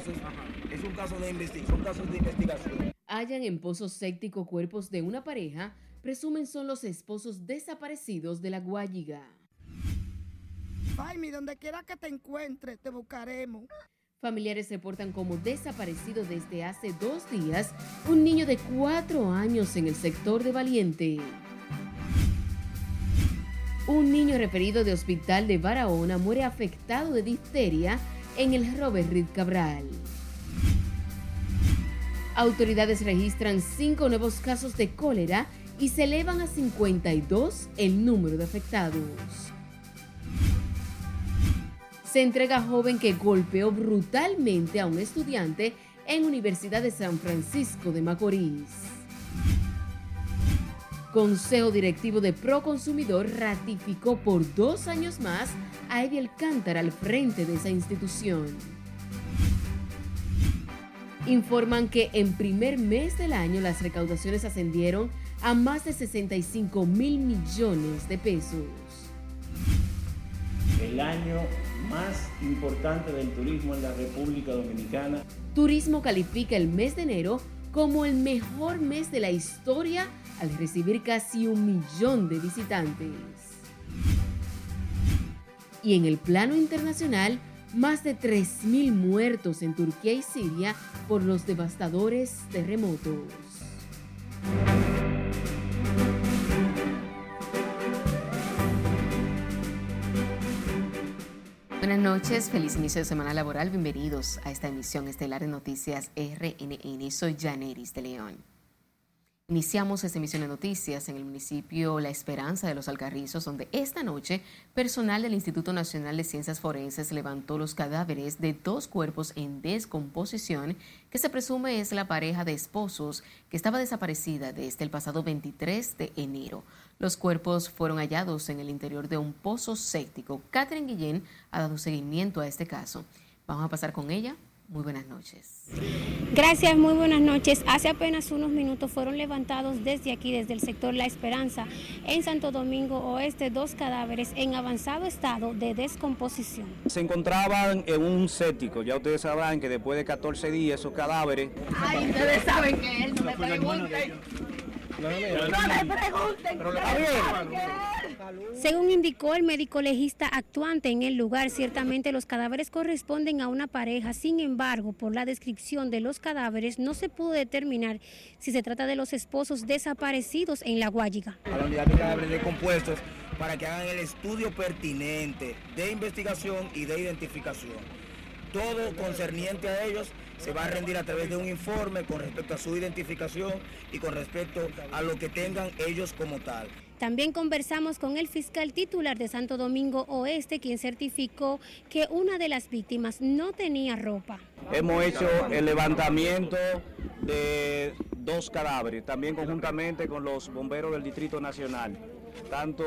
casos es un caso de investigación, son casos de investigación. Hallan en pozo séptico cuerpos de una pareja, presumen son los esposos desaparecidos de la Guayiga. Jaime, donde quiera que te encuentres, te buscaremos. Familiares reportan como desaparecido desde hace dos días un niño de cuatro años en el sector de Valiente. Un niño referido de hospital de Barahona muere afectado de difteria en el Robert Reed Cabral. Autoridades registran cinco nuevos casos de cólera y se elevan a 52 el número de afectados. Se entrega joven que golpeó brutalmente a un estudiante en Universidad de San Francisco de Macorís. Consejo Directivo de Proconsumidor ratificó por dos años más a Eddie Alcántara al frente de esa institución. Informan que en primer mes del año las recaudaciones ascendieron a más de 65 mil millones de pesos. El año más importante del turismo en la República Dominicana. Turismo califica el mes de enero como el mejor mes de la historia al recibir casi un millón de visitantes. Y en el plano internacional, más de 3.000 muertos en Turquía y Siria por los devastadores terremotos. Buenas noches, feliz inicio de semana laboral. Bienvenidos a esta emisión estelar de Noticias RNN. Soy Janeris de León. Iniciamos esta emisión de noticias en el municipio La Esperanza de los Alcarrizos, donde esta noche personal del Instituto Nacional de Ciencias Forenses levantó los cadáveres de dos cuerpos en descomposición que se presume es la pareja de esposos que estaba desaparecida desde el pasado 23 de enero. Los cuerpos fueron hallados en el interior de un pozo séptico. Catherine Guillén ha dado seguimiento a este caso. Vamos a pasar con ella muy buenas noches. Gracias, muy buenas noches. Hace apenas unos minutos fueron levantados desde aquí, desde el sector La Esperanza, en Santo Domingo Oeste, dos cadáveres en avanzado estado de descomposición. Se encontraban en un séptico, ya ustedes sabrán que después de 14 días esos cadáveres... Ay, ustedes saben que él no me pregunten. Según indicó el médico legista actuante en el lugar, ciertamente los cadáveres corresponden a una pareja. Sin embargo, por la descripción de los cadáveres, no se pudo determinar si se trata de los esposos desaparecidos en la Guayiga. A la unidad de cadáveres para que hagan el estudio pertinente de investigación y de identificación. Todo concerniente a ellos se va a rendir a través de un informe con respecto a su identificación y con respecto a lo que tengan ellos como tal. También conversamos con el fiscal titular de Santo Domingo Oeste, quien certificó que una de las víctimas no tenía ropa. Hemos hecho el levantamiento de dos cadáveres, también conjuntamente con los bomberos del Distrito Nacional, tanto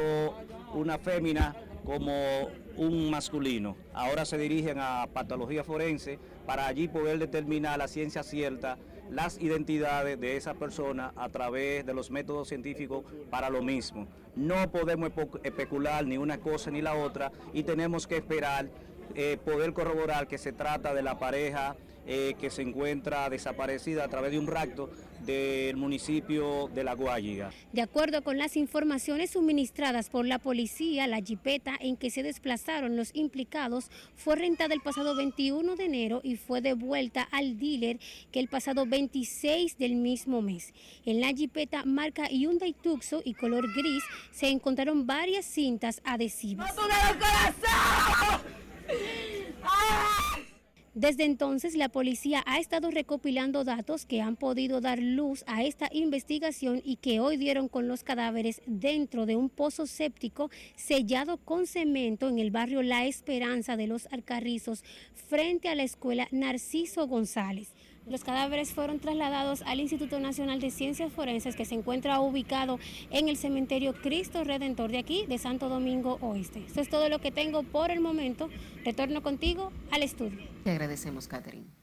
una fémina como un masculino. Ahora se dirigen a patología forense para allí poder determinar la ciencia cierta las identidades de esa persona a través de los métodos científicos para lo mismo. No podemos especular ni una cosa ni la otra y tenemos que esperar eh, poder corroborar que se trata de la pareja eh, que se encuentra desaparecida a través de un rapto del municipio de La Guayiga. De acuerdo con las informaciones suministradas por la policía, la jipeta en que se desplazaron los implicados fue rentada el pasado 21 de enero y fue devuelta al dealer que el pasado 26 del mismo mes. En la jipeta marca Hyundai Tucson y color gris se encontraron varias cintas adhesivas. Desde entonces, la policía ha estado recopilando datos que han podido dar luz a esta investigación y que hoy dieron con los cadáveres dentro de un pozo séptico sellado con cemento en el barrio La Esperanza de los Alcarrizos, frente a la escuela Narciso González. Los cadáveres fueron trasladados al Instituto Nacional de Ciencias Forenses que se encuentra ubicado en el cementerio Cristo Redentor de aquí, de Santo Domingo Oeste. Eso es todo lo que tengo por el momento. Retorno contigo al estudio. Te agradecemos, Catherine.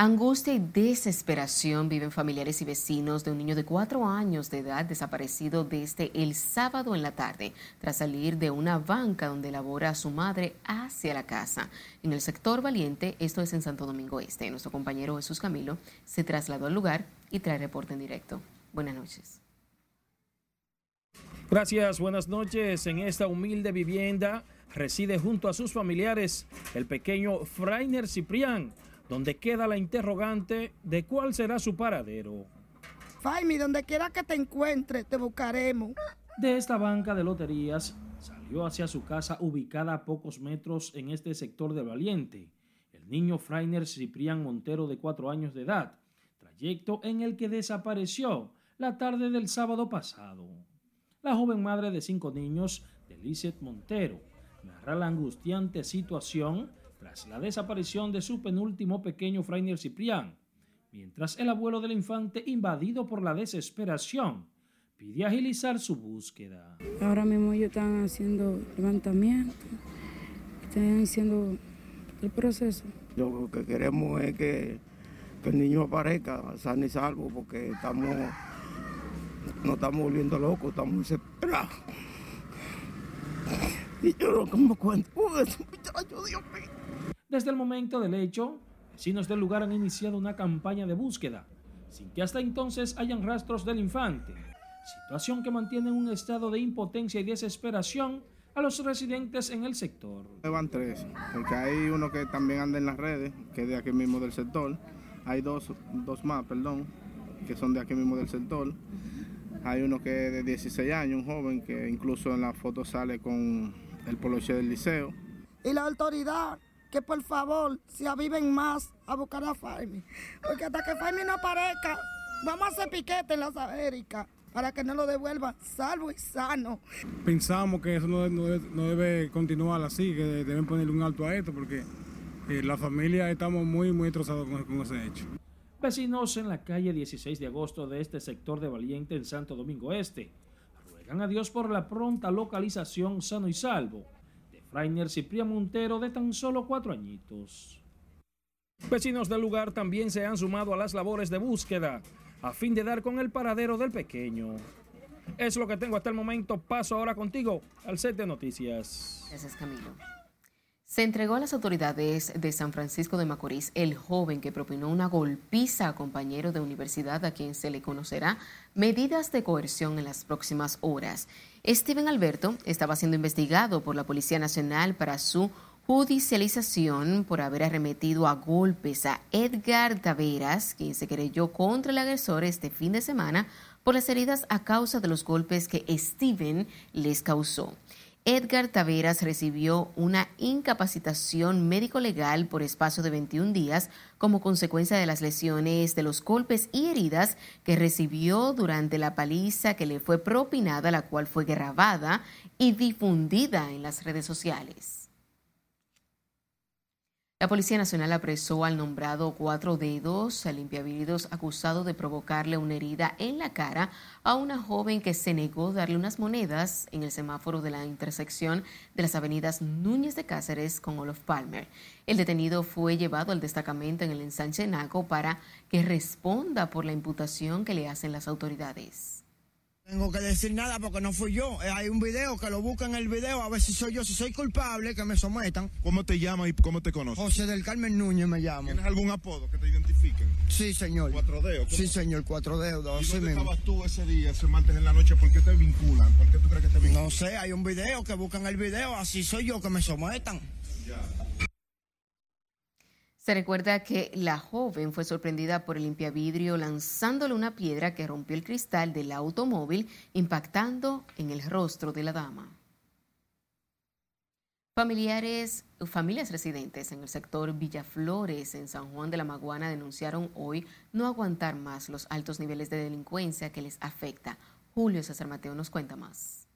Angustia y desesperación viven familiares y vecinos de un niño de cuatro años de edad desaparecido desde el sábado en la tarde, tras salir de una banca donde labora su madre hacia la casa. En el sector Valiente, esto es en Santo Domingo Este. Nuestro compañero Jesús Camilo se trasladó al lugar y trae reporte en directo. Buenas noches. Gracias, buenas noches. En esta humilde vivienda reside junto a sus familiares el pequeño Frainer Ciprián donde queda la interrogante de cuál será su paradero. Faimi, donde quiera que te encuentres, te buscaremos. De esta banca de loterías salió hacia su casa ubicada a pocos metros en este sector de Valiente, el niño Frainer Ciprián Montero de cuatro años de edad, trayecto en el que desapareció la tarde del sábado pasado. La joven madre de cinco niños, Delicet Montero, narra la angustiante situación tras la desaparición de su penúltimo pequeño Frainer Ciprián, mientras el abuelo del infante, invadido por la desesperación, pide agilizar su búsqueda. Ahora mismo ellos están haciendo levantamiento, están haciendo el proceso. Lo que queremos es que, el niño aparezca sano y salvo, porque estamos, nos estamos volviendo locos, estamos desesperados. Y yo no como cuento, muchacho, Dios mío. Desde el momento del hecho, vecinos del lugar han iniciado una campaña de búsqueda, sin que hasta entonces hayan rastros del infante, situación que mantiene un estado de impotencia y desesperación a los residentes en el sector. Van tres, porque hay uno que también anda en las redes, que es de aquí mismo del sector. Hay dos, dos más, perdón, que son de aquí mismo del sector. Hay uno que es de 16 años, un joven que incluso en la foto sale con el poloche del liceo. Y la autoridad que por favor se aviven más a buscar a Faimi. Porque hasta que Faimi no aparezca, vamos a hacer piquete en las Américas para que no lo devuelva salvo y sano. Pensamos que eso no, debe, continuar así, que deben ponerle un alto a esto, porque eh, la familia estamos muy, muy destrozados con, con ese hecho. Vecinos en la calle 16 de agosto de este sector de Valiente en Santo Domingo Este ruegan a Dios por la pronta localización sano y salvo Rainer Ciprián Montero de tan solo cuatro añitos. Vecinos del lugar también se han sumado a las labores de búsqueda a fin de dar con el paradero del pequeño. Es lo que tengo hasta el momento. Paso ahora contigo al set de noticias. Gracias, Camilo. Se entregó a las autoridades de San Francisco de Macorís el joven que propinó una golpiza a compañero de universidad a quien se le conocerá medidas de coerción en las próximas horas. Steven Alberto estaba siendo investigado por la Policía Nacional para su judicialización por haber arremetido a golpes a Edgar Taveras, quien se creyó contra el agresor este fin de semana por las heridas a causa de los golpes que Steven les causó. Edgar Taveras recibió una incapacitación médico-legal por espacio de 21 días como consecuencia de las lesiones de los golpes y heridas que recibió durante la paliza que le fue propinada, la cual fue grabada y difundida en las redes sociales. La Policía Nacional apresó al nombrado Cuatro Dedos, al limpiavidrios acusado de provocarle una herida en la cara a una joven que se negó a darle unas monedas en el semáforo de la intersección de las avenidas Núñez de Cáceres con Olof Palmer. El detenido fue llevado al destacamento en el ensanche Naco para que responda por la imputación que le hacen las autoridades. Tengo que decir nada porque no fui yo. Eh, hay un video que lo buscan en el video a ver si soy yo. Si soy culpable, que me sometan. ¿Cómo te llamas y cómo te conoces? José del Carmen Núñez me llamo. ¿Tienes algún apodo que te identifiquen? Sí, señor. ¿Cuatro dedos? Sí, señor, cuatro dedos. ¿Y dónde estabas tú ese día, ese martes en la noche? ¿Por qué te vinculan? ¿Por qué tú crees que te vinculan? No sé, hay un video que buscan el video. Así soy yo, que me sometan. Ya. Se recuerda que la joven fue sorprendida por el limpiavidrio lanzándole una piedra que rompió el cristal del automóvil, impactando en el rostro de la dama. Familiares, familias residentes en el sector Villaflores, en San Juan de la Maguana, denunciaron hoy no aguantar más los altos niveles de delincuencia que les afecta. Julio César Mateo nos cuenta más.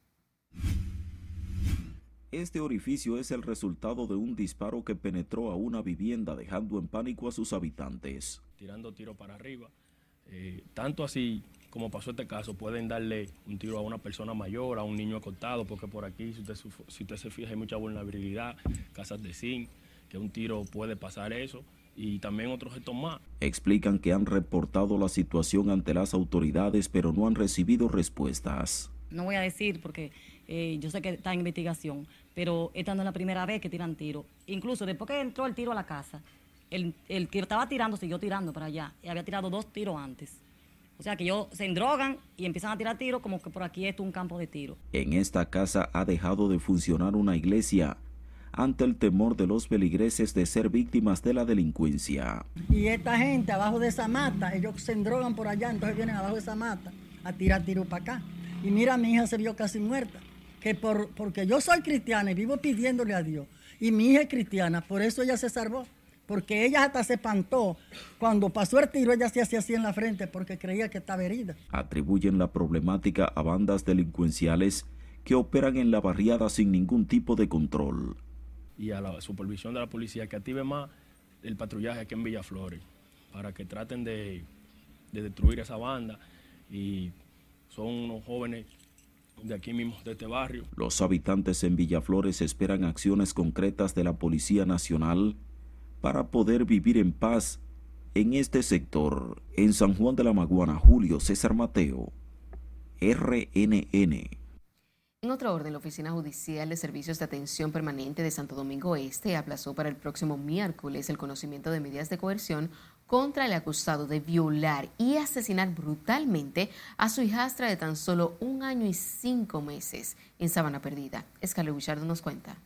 Este orificio es el resultado de un disparo que penetró a una vivienda dejando en pánico a sus habitantes. Tirando tiro para arriba. Eh, tanto así como pasó este caso, pueden darle un tiro a una persona mayor, a un niño acostado, porque por aquí, si usted, si usted se fija, hay mucha vulnerabilidad, casas de zinc, que un tiro puede pasar eso. y también otros gestos más. Explican que han reportado la situación ante las autoridades, pero no han recibido respuestas. No voy a decir porque eh, yo sé que está en investigación, pero esta no es la primera vez que tiran tiro. Incluso después que entró el tiro a la casa, el, el que estaba tirando siguió tirando para allá y había tirado dos tiros antes. O sea que ellos se endrogan y empiezan a tirar tiros como que por aquí es un campo de tiro. En esta casa ha dejado de funcionar una iglesia ante el temor de los peligreses de ser víctimas de la delincuencia. Y esta gente abajo de esa mata, ellos se endrogan por allá, entonces vienen abajo de esa mata a tirar tiro para acá. Y mira, mi hija se vio casi muerta, que por, porque yo soy cristiana y vivo pidiéndole a Dios, y mi hija es cristiana, por eso ella se salvó porque ella hasta se espantó. Cuando pasó el tiro, ella se hacía así en la frente porque creía que estaba herida. Atribuyen la problemática a bandas delincuenciales que operan en la barriada sin ningún tipo de control. Y a la supervisión de la policía que active más el patrullaje aquí en Villaflores para que traten de, de destruir esa banda. Y son unos jóvenes de aquí mismo, de este barrio. Los habitantes en Villaflores esperan acciones concretas de la Policía Nacional para poder vivir en paz en este sector. En San Juan de la Maguana, Julio César Mateo, RNN. En otro orden, la Oficina Judicial de Servicios de Atención Permanente de Santo Domingo Este aplazó para el próximo miércoles el conocimiento de medidas de coerción contra el acusado de violar y asesinar brutalmente a su hijastra de tan solo un año y cinco meses en Sabana Perdida. Escalé Bichardo nos cuenta.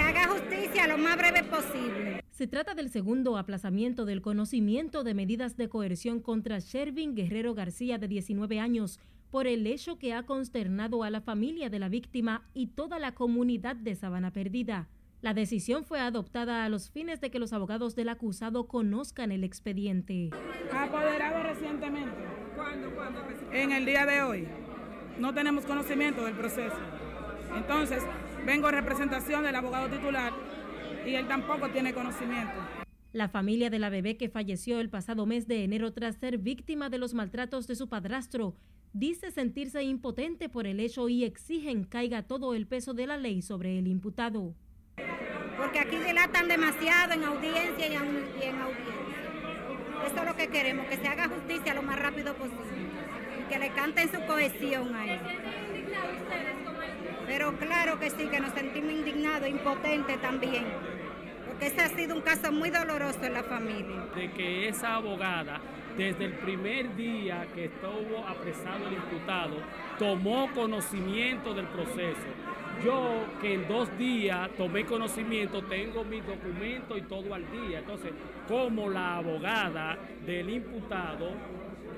Haga justicia lo más breve posible. Se trata del segundo aplazamiento del conocimiento de medidas de coerción contra Shervin Guerrero García, de 19 años, por el hecho que ha consternado a la familia de la víctima y toda la comunidad de Sabana Perdida. La decisión fue adoptada a los fines de que los abogados del acusado conozcan el expediente. Apoderado recientemente. En el día de hoy. No tenemos conocimiento del proceso. Entonces, Vengo en representación del abogado titular y él tampoco tiene conocimiento. La familia de la bebé que falleció el pasado mes de enero tras ser víctima de los maltratos de su padrastro dice sentirse impotente por el hecho y exigen caiga todo el peso de la ley sobre el imputado. Porque aquí dilatan demasiado en audiencia y en, audiencia. Eso es lo que queremos, que se haga justicia lo más rápido posible y que le canten su cohesión a él. Pero claro que sí, que nos sentimos indignados, impotentes también, porque ese ha sido un caso muy doloroso en la familia. De que esa abogada, desde el primer día que estuvo apresado el imputado, tomó conocimiento del proceso. Yo que en dos días tomé conocimiento, tengo mis documentos y todo al día. Entonces, como la abogada del imputado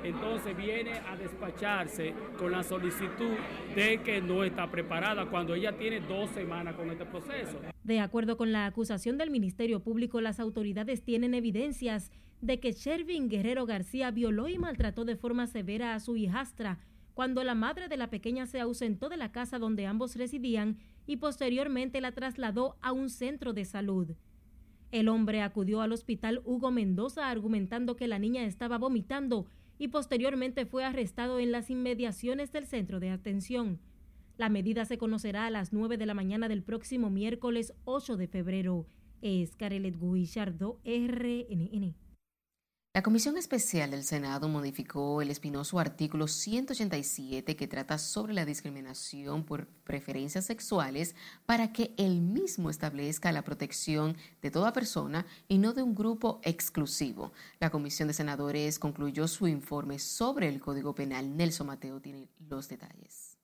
entonces viene a despacharse con la solicitud de que no está preparada cuando ella tiene dos semanas con este proceso. De acuerdo con la acusación del Ministerio Público, las autoridades tienen evidencias de que Shervin Guerrero García violó y maltrató de forma severa a su hijastra cuando la madre de la pequeña se ausentó de la casa donde ambos residían y posteriormente la trasladó a un centro de salud. El hombre acudió al hospital Hugo Mendoza argumentando que la niña estaba vomitando y posteriormente fue arrestado en las inmediaciones del centro de atención. La medida se conocerá a las 9 de la mañana del próximo miércoles 8 de febrero. Es Carelet Guillardo, RNN. La Comisión Especial del Senado modificó el espinoso artículo 187 que trata sobre la discriminación por preferencias sexuales para que el mismo establezca la protección de toda persona y no de un grupo exclusivo. La Comisión de Senadores concluyó su informe sobre el Código Penal. Nelson Mateo tiene los detalles.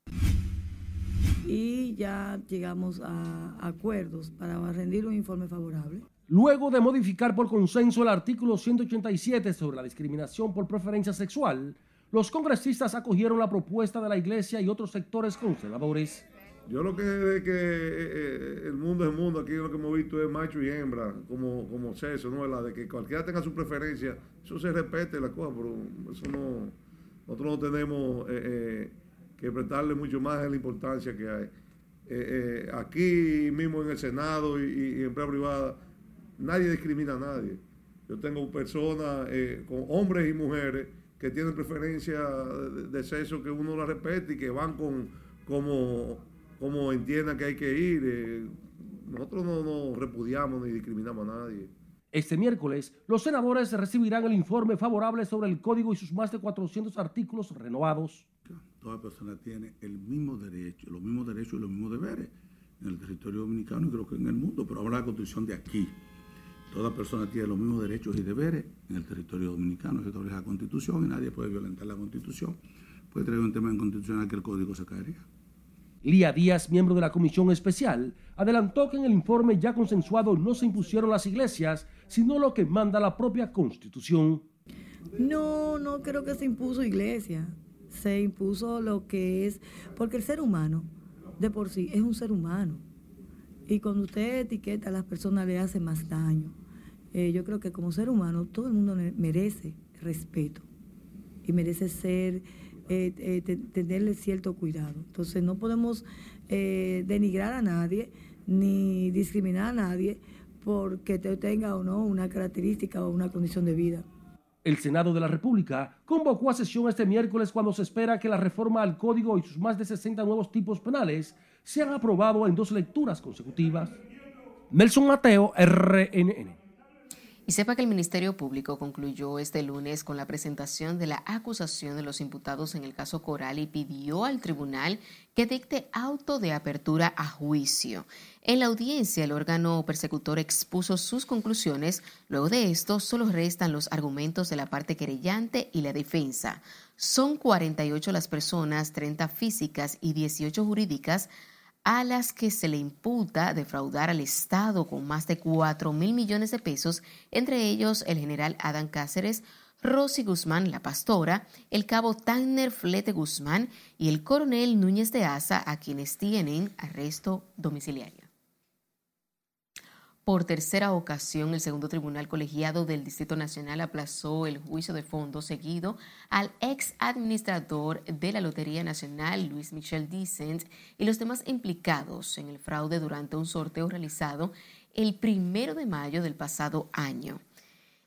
Y ya llegamos a acuerdos para rendir un informe favorable Luego de modificar por consenso el artículo 187 sobre la discriminación por preferencia sexual, los congresistas acogieron la propuesta de la Iglesia y otros sectores conservadores. Yo lo que es que eh, eh, el mundo es mundo, aquí lo que hemos visto es macho y hembra, como, como sexo, ¿no? La de que cualquiera tenga su preferencia, eso se respete la cosa, pero eso no, nosotros no tenemos eh, que prestarle mucho más a la importancia que hay. aquí mismo en el Senado y, y en empresa privada, nadie discrimina a nadie. Yo tengo personas, eh, con hombres y mujeres, que tienen preferencia de, sexo que uno la respete y que van con como, como entiendan que hay que ir. Eh, nosotros no, no repudiamos ni discriminamos a nadie. Este miércoles, los senadores recibirán el informe favorable sobre el código y sus más de 400 artículos renovados. Toda persona tiene el mismo derecho, los mismos derechos y los mismos deberes en el territorio dominicano y creo que en el mundo, pero ahora la constitución de aquí. Toda persona tiene los mismos derechos y deberes en el territorio dominicano, se establece la constitución y nadie puede violentar la constitución. Puede traer un tema en constitucional que el código se caería. Lía Díaz, miembro de la comisión especial, adelantó que en el informe ya consensuado no se impusieron las iglesias, sino lo que manda la propia constitución. No, no creo que se impuso iglesia, se impuso lo que es, porque el ser humano de por sí es un ser humano. Y cuando usted etiqueta a las personas le hace más daño. Eh, yo creo que como ser humano todo el mundo merece respeto y merece ser, eh, eh, tenerle cierto cuidado. Entonces no podemos denigrar a nadie ni discriminar a nadie porque tenga o no una característica o una condición de vida. El Senado de la República convocó a sesión este miércoles cuando se espera que la reforma al Código y sus más de 60 nuevos tipos penales sean aprobados en dos lecturas consecutivas. Nelson Mateo, RNN. Y sepa que el Ministerio Público concluyó este lunes con la presentación de la acusación de los imputados en el caso Coral y pidió al tribunal que dicte auto de apertura a juicio. En la audiencia, el órgano persecutor expuso sus conclusiones. Luego de esto, solo restan los argumentos de la parte querellante y la defensa. Son 48 las personas, 30 físicas y 18 jurídicas a las que se le imputa defraudar al Estado con más de 4 mil millones de pesos, entre ellos el general Adán Cáceres, Rosy Guzmán, la pastora, el cabo Tanner Flete Guzmán y el coronel Núñez de Asa, a quienes tienen arresto domiciliario. Por tercera ocasión, el segundo tribunal colegiado del Distrito Nacional aplazó el juicio de fondo seguido al ex administrador de la Lotería Nacional, Luis Michel Dicent, y los demás implicados en el fraude durante un sorteo realizado el primero de mayo del pasado año.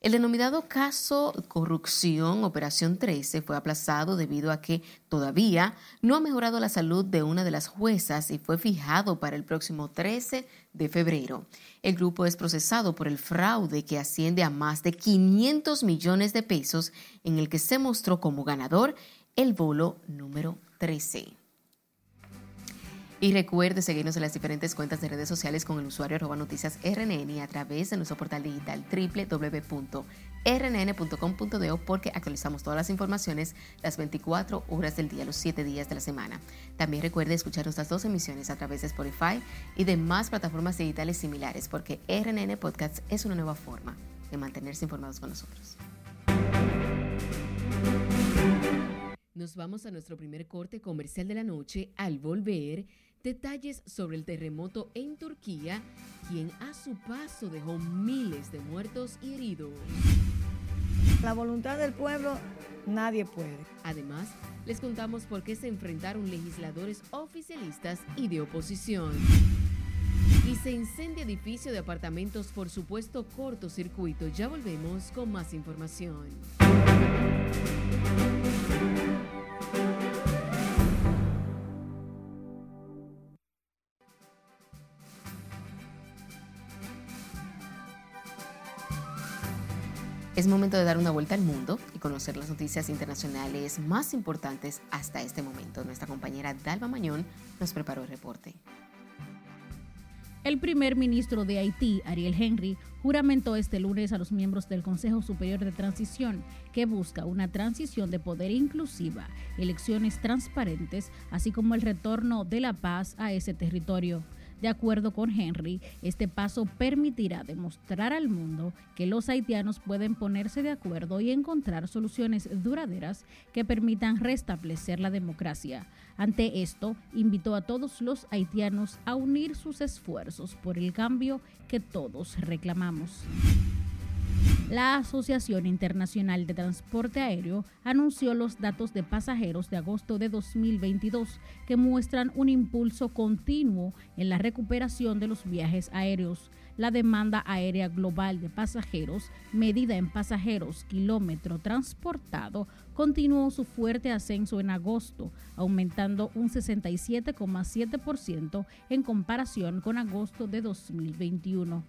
El denominado caso corrupción Operación 13 fue aplazado debido a que todavía no ha mejorado la salud de una de las juezas y fue fijado para el próximo 13 de febrero. El grupo es procesado por el fraude que asciende a más de 500 millones de pesos en el que se mostró como ganador el bolo número 13. Y recuerde seguirnos en las diferentes cuentas de redes sociales con el usuario arroba noticias RNN y a través de nuestro portal digital www.rnn.com.do porque actualizamos todas las informaciones las 24 horas del día, los 7 días de la semana. También recuerde escuchar nuestras dos emisiones a través de Spotify y de más plataformas digitales similares porque RNN Podcast es una nueva forma de mantenerse informados con nosotros. Nos vamos a nuestro primer corte comercial de la noche. Al volver, Detalles sobre el terremoto en Turquía, quien a su paso dejó miles de muertos y heridos. La voluntad del pueblo nadie puede. Además, les contamos por qué se enfrentaron legisladores oficialistas y de oposición. Y se incendia edificio de apartamentos por supuesto cortocircuito. Ya volvemos con más información. Es momento de dar una vuelta al mundo y conocer las noticias internacionales más importantes hasta este momento. Nuestra compañera Dalva Mañón nos preparó el reporte. El primer ministro de Haití, Ariel Henry, juramentó este lunes a los miembros del Consejo Superior de Transición, que busca una transición de poder inclusiva, elecciones transparentes, así como el retorno de la paz a ese territorio. De acuerdo con Henry, este paso permitirá demostrar al mundo que los haitianos pueden ponerse de acuerdo y encontrar soluciones duraderas que permitan restablecer la democracia. Ante esto, invitó a todos los haitianos a unir sus esfuerzos por el cambio que todos reclamamos. La Asociación Internacional de Transporte Aéreo anunció los datos de pasajeros de agosto de 2022 que muestran un impulso continuo en la recuperación de los viajes aéreos. La demanda aérea global de pasajeros, medida en pasajeros kilómetro transportado, continuó su fuerte ascenso en agosto, aumentando un 67,7% en comparación con agosto de 2021.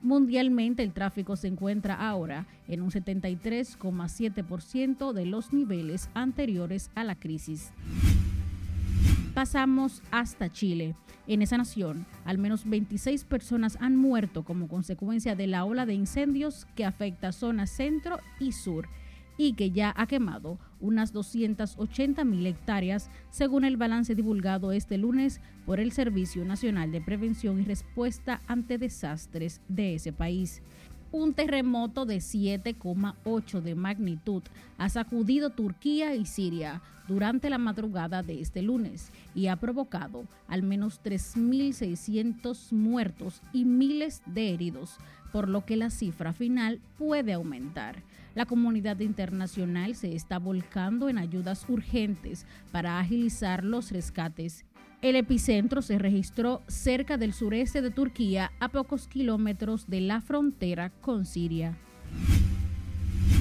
Mundialmente el tráfico se encuentra ahora en un 73,7% de los niveles anteriores a la crisis. Pasamos hasta Chile. En esa nación, al menos 26 personas han muerto como consecuencia de la ola de incendios que afecta zonas centro y sur y que ya ha quemado unas 280 mil hectáreas, según el balance divulgado este lunes por el Servicio Nacional de Prevención y Respuesta ante Desastres de ese país. Un terremoto de 7,8 de magnitud ha sacudido Turquía y Siria durante la madrugada de este lunes y ha provocado al menos 3.600 muertos y miles de heridos, por lo que la cifra final puede aumentar. La comunidad internacional se está volcando en ayudas urgentes para agilizar los rescates. El epicentro se registró cerca del sureste de Turquía, a pocos kilómetros de la frontera con Siria.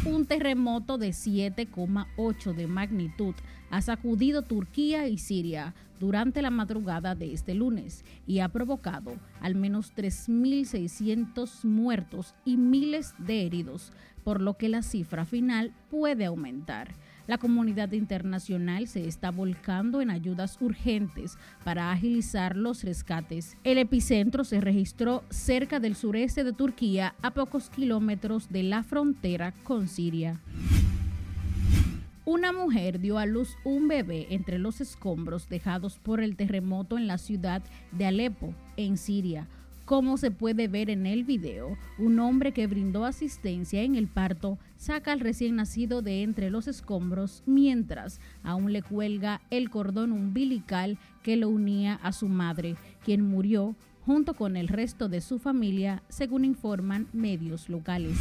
Un terremoto de 7,8 de magnitud ha sacudido Turquía y Siria durante la madrugada de este lunes y ha provocado al menos 3.600 muertos y miles de heridos, por lo que la cifra final puede aumentar. La comunidad internacional se está volcando en ayudas urgentes para agilizar los rescates. El epicentro se registró cerca del sureste de Turquía, a pocos kilómetros de la frontera con Siria. Una mujer dio a luz un bebé entre los escombros dejados por el terremoto en la ciudad de Alepo, en Siria. Como se puede ver en el video, un hombre que brindó asistencia en el parto saca al recién nacido de entre los escombros mientras aún le cuelga el cordón umbilical que lo unía a su madre, quien murió junto con el resto de su familia, según informan medios locales.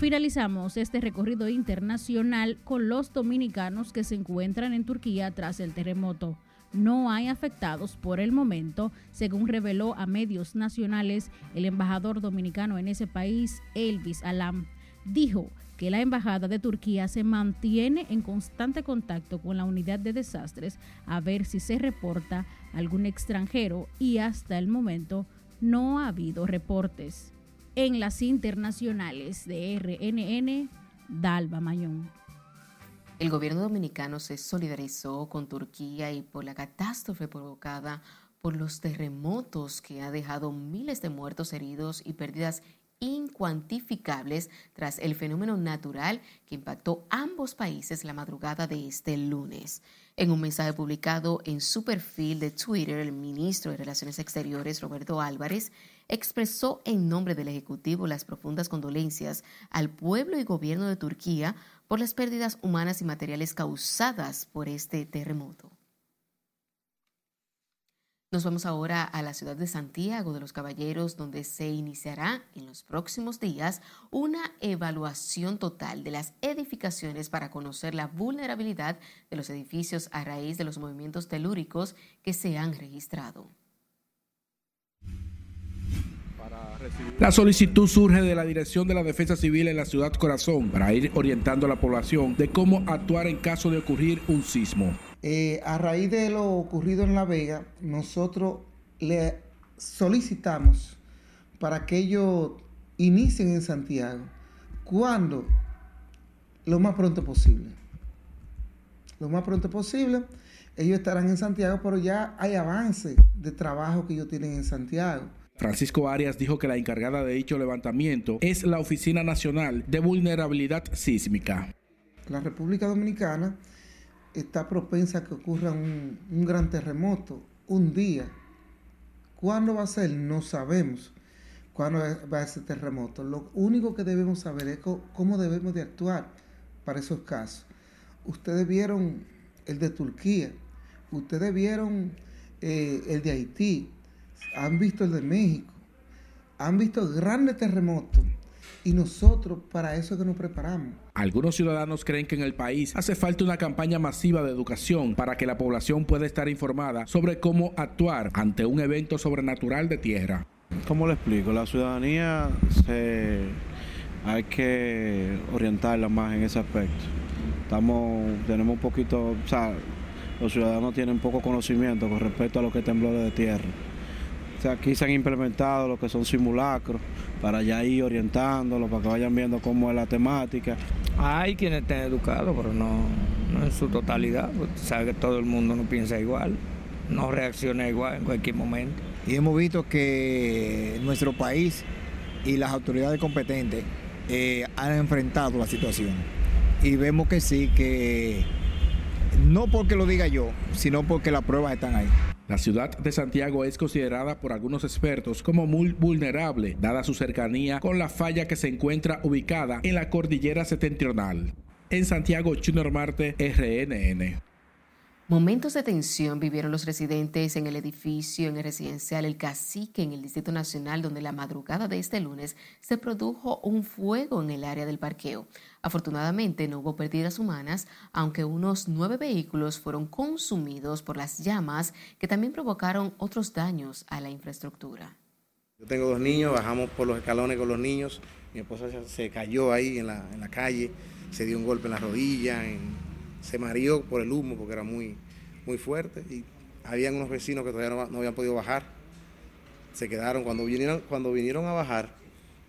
Finalizamos este recorrido internacional con los dominicanos que se encuentran en Turquía tras el terremoto no hay afectados por el momento, según reveló a medios nacionales el embajador dominicano en ese país, Elvis Alam. Dijo que la Embajada de Turquía se mantiene en constante contacto con la unidad de desastres a ver si se reporta algún extranjero y hasta el momento no ha habido reportes. En las internacionales de RNN, Dalba Mayón. El gobierno dominicano se solidarizó con Turquía y por la catástrofe provocada por los terremotos que ha dejado miles de muertos, heridos y pérdidas incuantificables tras el fenómeno natural que impactó ambos países la madrugada de este lunes. En un mensaje publicado en su perfil de Twitter, el ministro de Relaciones Exteriores, Roberto Álvarez, expresó en nombre del Ejecutivo las profundas condolencias al pueblo y gobierno de Turquía por las pérdidas humanas y materiales causadas por este terremoto. Nos vamos ahora a la ciudad de Santiago de los Caballeros, donde se iniciará en los próximos días una evaluación total de las edificaciones para conocer la vulnerabilidad de los edificios a raíz de los movimientos telúricos que se han registrado. La solicitud surge de la Dirección de la Defensa Civil en la ciudad Corazón para ir orientando a la población de cómo actuar en caso de ocurrir un sismo. Eh, a raíz de lo ocurrido en La Vega, nosotros le solicitamos para que ellos inicien en Santiago. ¿Cuándo? Lo más pronto posible. Lo más pronto posible. Ellos estarán en Santiago, pero ya hay avance de trabajo que ellos tienen en Santiago. Francisco Arias dijo que la encargada de dicho levantamiento es la Oficina Nacional de Vulnerabilidad Sísmica. La República Dominicana está propensa a que ocurra un, gran terremoto un día. ¿Cuándo va a ser? No sabemos cuándo va a ser terremoto. Lo único que debemos saber es cómo debemos de actuar para esos casos. Ustedes vieron el de Turquía, ustedes vieron eh, el de Haití, han visto el de México, han visto grandes terremotos Y nosotros para eso es que nos preparamos. Algunos ciudadanos creen que en el país hace falta una campaña masiva de educación para que la población pueda estar informada sobre cómo actuar ante un evento sobrenatural de tierra. ¿Cómo le explico? La ciudadanía se... hay que orientarla más en ese aspecto. Estamos, tenemos un poquito, o sea, los ciudadanos tienen poco conocimiento con respecto a lo que es temblores de tierra. O sea, aquí se han implementado lo que son simulacros para ya ir orientándolo, para que vayan viendo cómo es la temática. Hay quienes estén educados, pero no, no en su totalidad, porque sabe que todo el mundo no piensa igual, no reacciona igual en cualquier momento. Y hemos visto que nuestro país y las autoridades competentes eh, han enfrentado la situación. Y vemos que sí, que no porque lo diga yo, sino porque las pruebas están ahí. La ciudad de Santiago es considerada por algunos expertos como muy vulnerable, dada su cercanía con la falla que se encuentra ubicada en la cordillera septentrional. En Santiago, Junior Marte, RNN. Momentos de tensión vivieron los residentes en el edificio en el residencial El Cacique en el Distrito Nacional, donde la madrugada de este lunes se produjo un fuego en el área del parqueo. Afortunadamente no hubo pérdidas humanas, aunque unos nueve vehículos fueron consumidos por las llamas que también provocaron otros daños a la infraestructura. Yo tengo dos niños, bajamos por los escalones con los niños, mi esposa se cayó ahí en la, calle, se dio un golpe en la rodilla, se mareó por el humo porque era muy, muy fuerte y habían unos vecinos que todavía no, habían podido bajar. Se quedaron, cuando vinieron, cuando vinieron a bajar,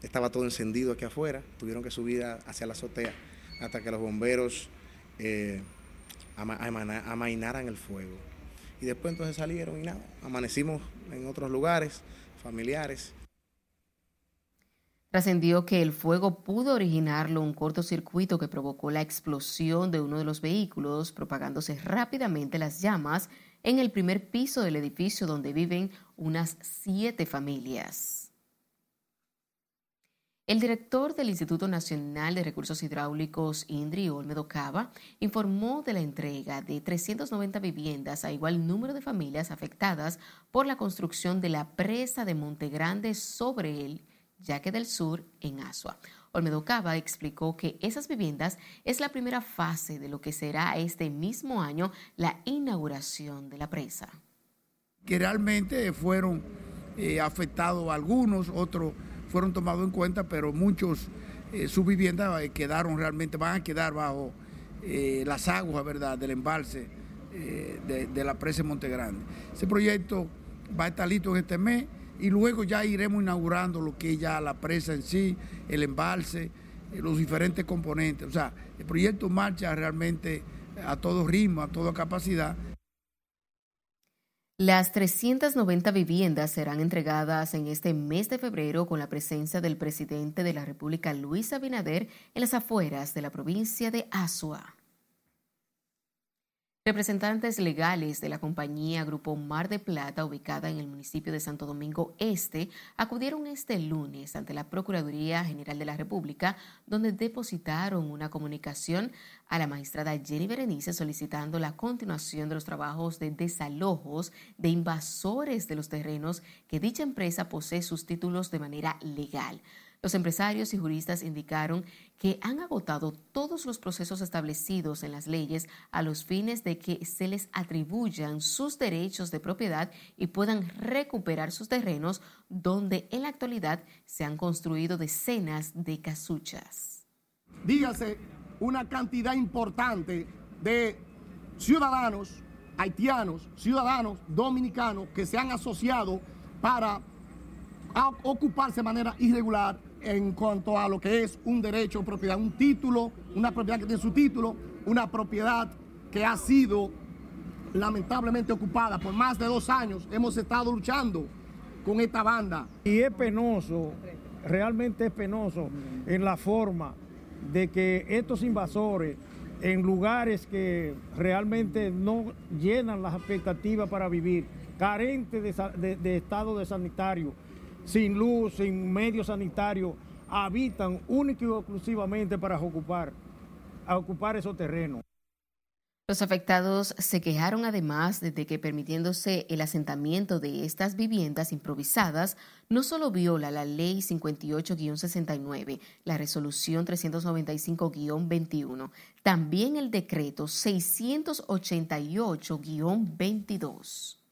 estaba todo encendido aquí afuera, tuvieron que subir hacia la azotea hasta que los bomberos eh, amainaran el fuego. Y después entonces salieron y nada, amanecimos en otros lugares familiares Trascendió que el fuego pudo originarlo un cortocircuito que provocó la explosión de uno de los vehículos, propagándose rápidamente las llamas en el primer piso del edificio donde viven unas siete familias. El director del Instituto Nacional de Recursos Hidráulicos, Indri Olmedo Cava, informó de la entrega de 390 viviendas a igual número de familias afectadas por la construcción de la presa de Monte Grande sobre el Yaque del Sur, en Asua. Olmedo Cava explicó que esas viviendas es la primera fase de lo que será este mismo año la inauguración de la presa. Que realmente fueron eh, afectados algunos, otros fueron tomados en cuenta, pero muchos, eh, sus viviendas eh, quedaron realmente, van a quedar bajo las aguas, ¿verdad?, del embalse de, de la presa de Monte Grande. Ese proyecto va a estar listo en este mes y luego ya iremos inaugurando lo que es ya la presa en sí, el embalse, eh, los diferentes componentes. O sea, el proyecto marcha realmente a todo ritmo, a toda capacidad. Las 390 viviendas serán entregadas en este mes de febrero con la presencia del presidente de la República, Luis Abinader, en las afueras de la provincia de Asua. Representantes legales de la compañía Grupo Mar de Plata, ubicada en el municipio de Santo Domingo Este, acudieron este lunes ante la Procuraduría General de la República, donde depositaron una comunicación a la magistrada Jenny Berenice solicitando la continuación de los trabajos de desalojos de invasores de los terrenos que dicha empresa posee sus títulos de manera legal. Los empresarios y juristas indicaron que han agotado todos los procesos establecidos en las leyes a los fines de que se les atribuyan sus derechos de propiedad y puedan recuperar sus terrenos donde en la actualidad se han construido decenas de casuchas. Dígase una cantidad importante de ciudadanos haitianos, ciudadanos dominicanos que se han asociado para ocuparse de manera irregular en cuanto a lo que es un derecho de propiedad, un título, una propiedad que tiene su título, una propiedad que ha sido lamentablemente ocupada por más de dos años. Hemos estado luchando con esta banda. Y es penoso, realmente es penoso en la forma de que estos invasores en lugares que realmente no llenan las expectativas para vivir, carentes de, de estado de sanitario, sin luz, sin medio sanitario, habitan única y exclusivamente para ocupar, a ocupar esos terrenos. Los afectados se quejaron además de que permitiéndose el asentamiento de estas viviendas improvisadas no solo viola la Ley 58-69, la Resolución 395-21, también el Decreto 688-22.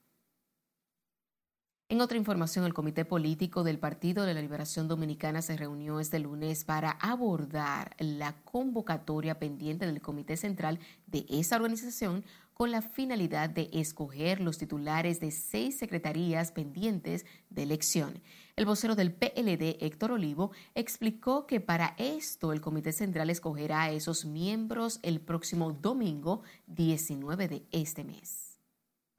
En otra información, el Comité Político del Partido de la Liberación Dominicana se reunió este lunes para abordar la convocatoria pendiente del Comité Central de esa organización con la finalidad de escoger los titulares de seis secretarías pendientes de elección. El vocero del PLD, Héctor Olivo, explicó que para esto el Comité Central escogerá a esos miembros el próximo domingo 19 de este mes.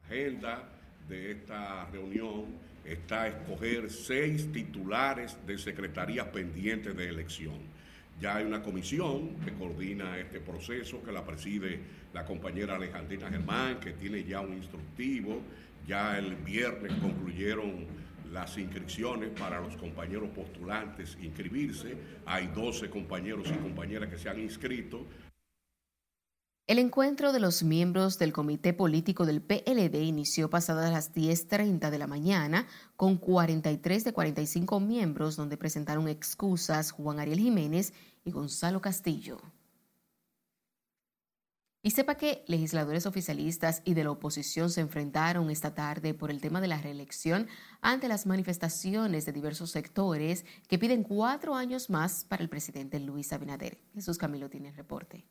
Agenda de esta reunión está escoger seis titulares de secretarías pendientes de elección. Ya hay una comisión que coordina este proceso, que la preside la compañera Alejandrina Germán, que tiene ya un instructivo. Ya el viernes concluyeron las inscripciones para los compañeros postulantes inscribirse. Hay 12 compañeros y compañeras que se han inscrito. El encuentro de los miembros del Comité Político del PLD inició pasadas las 10.30 de la mañana con 43 de 45 miembros donde presentaron excusas Juan Ariel Jiménez y Gonzalo Castillo. Y sepa que legisladores oficialistas y de la oposición se enfrentaron esta tarde por el tema de la reelección ante las manifestaciones de diversos sectores que piden cuatro años más para el presidente Luis Abinader. Jesús Camilo tiene el reporte.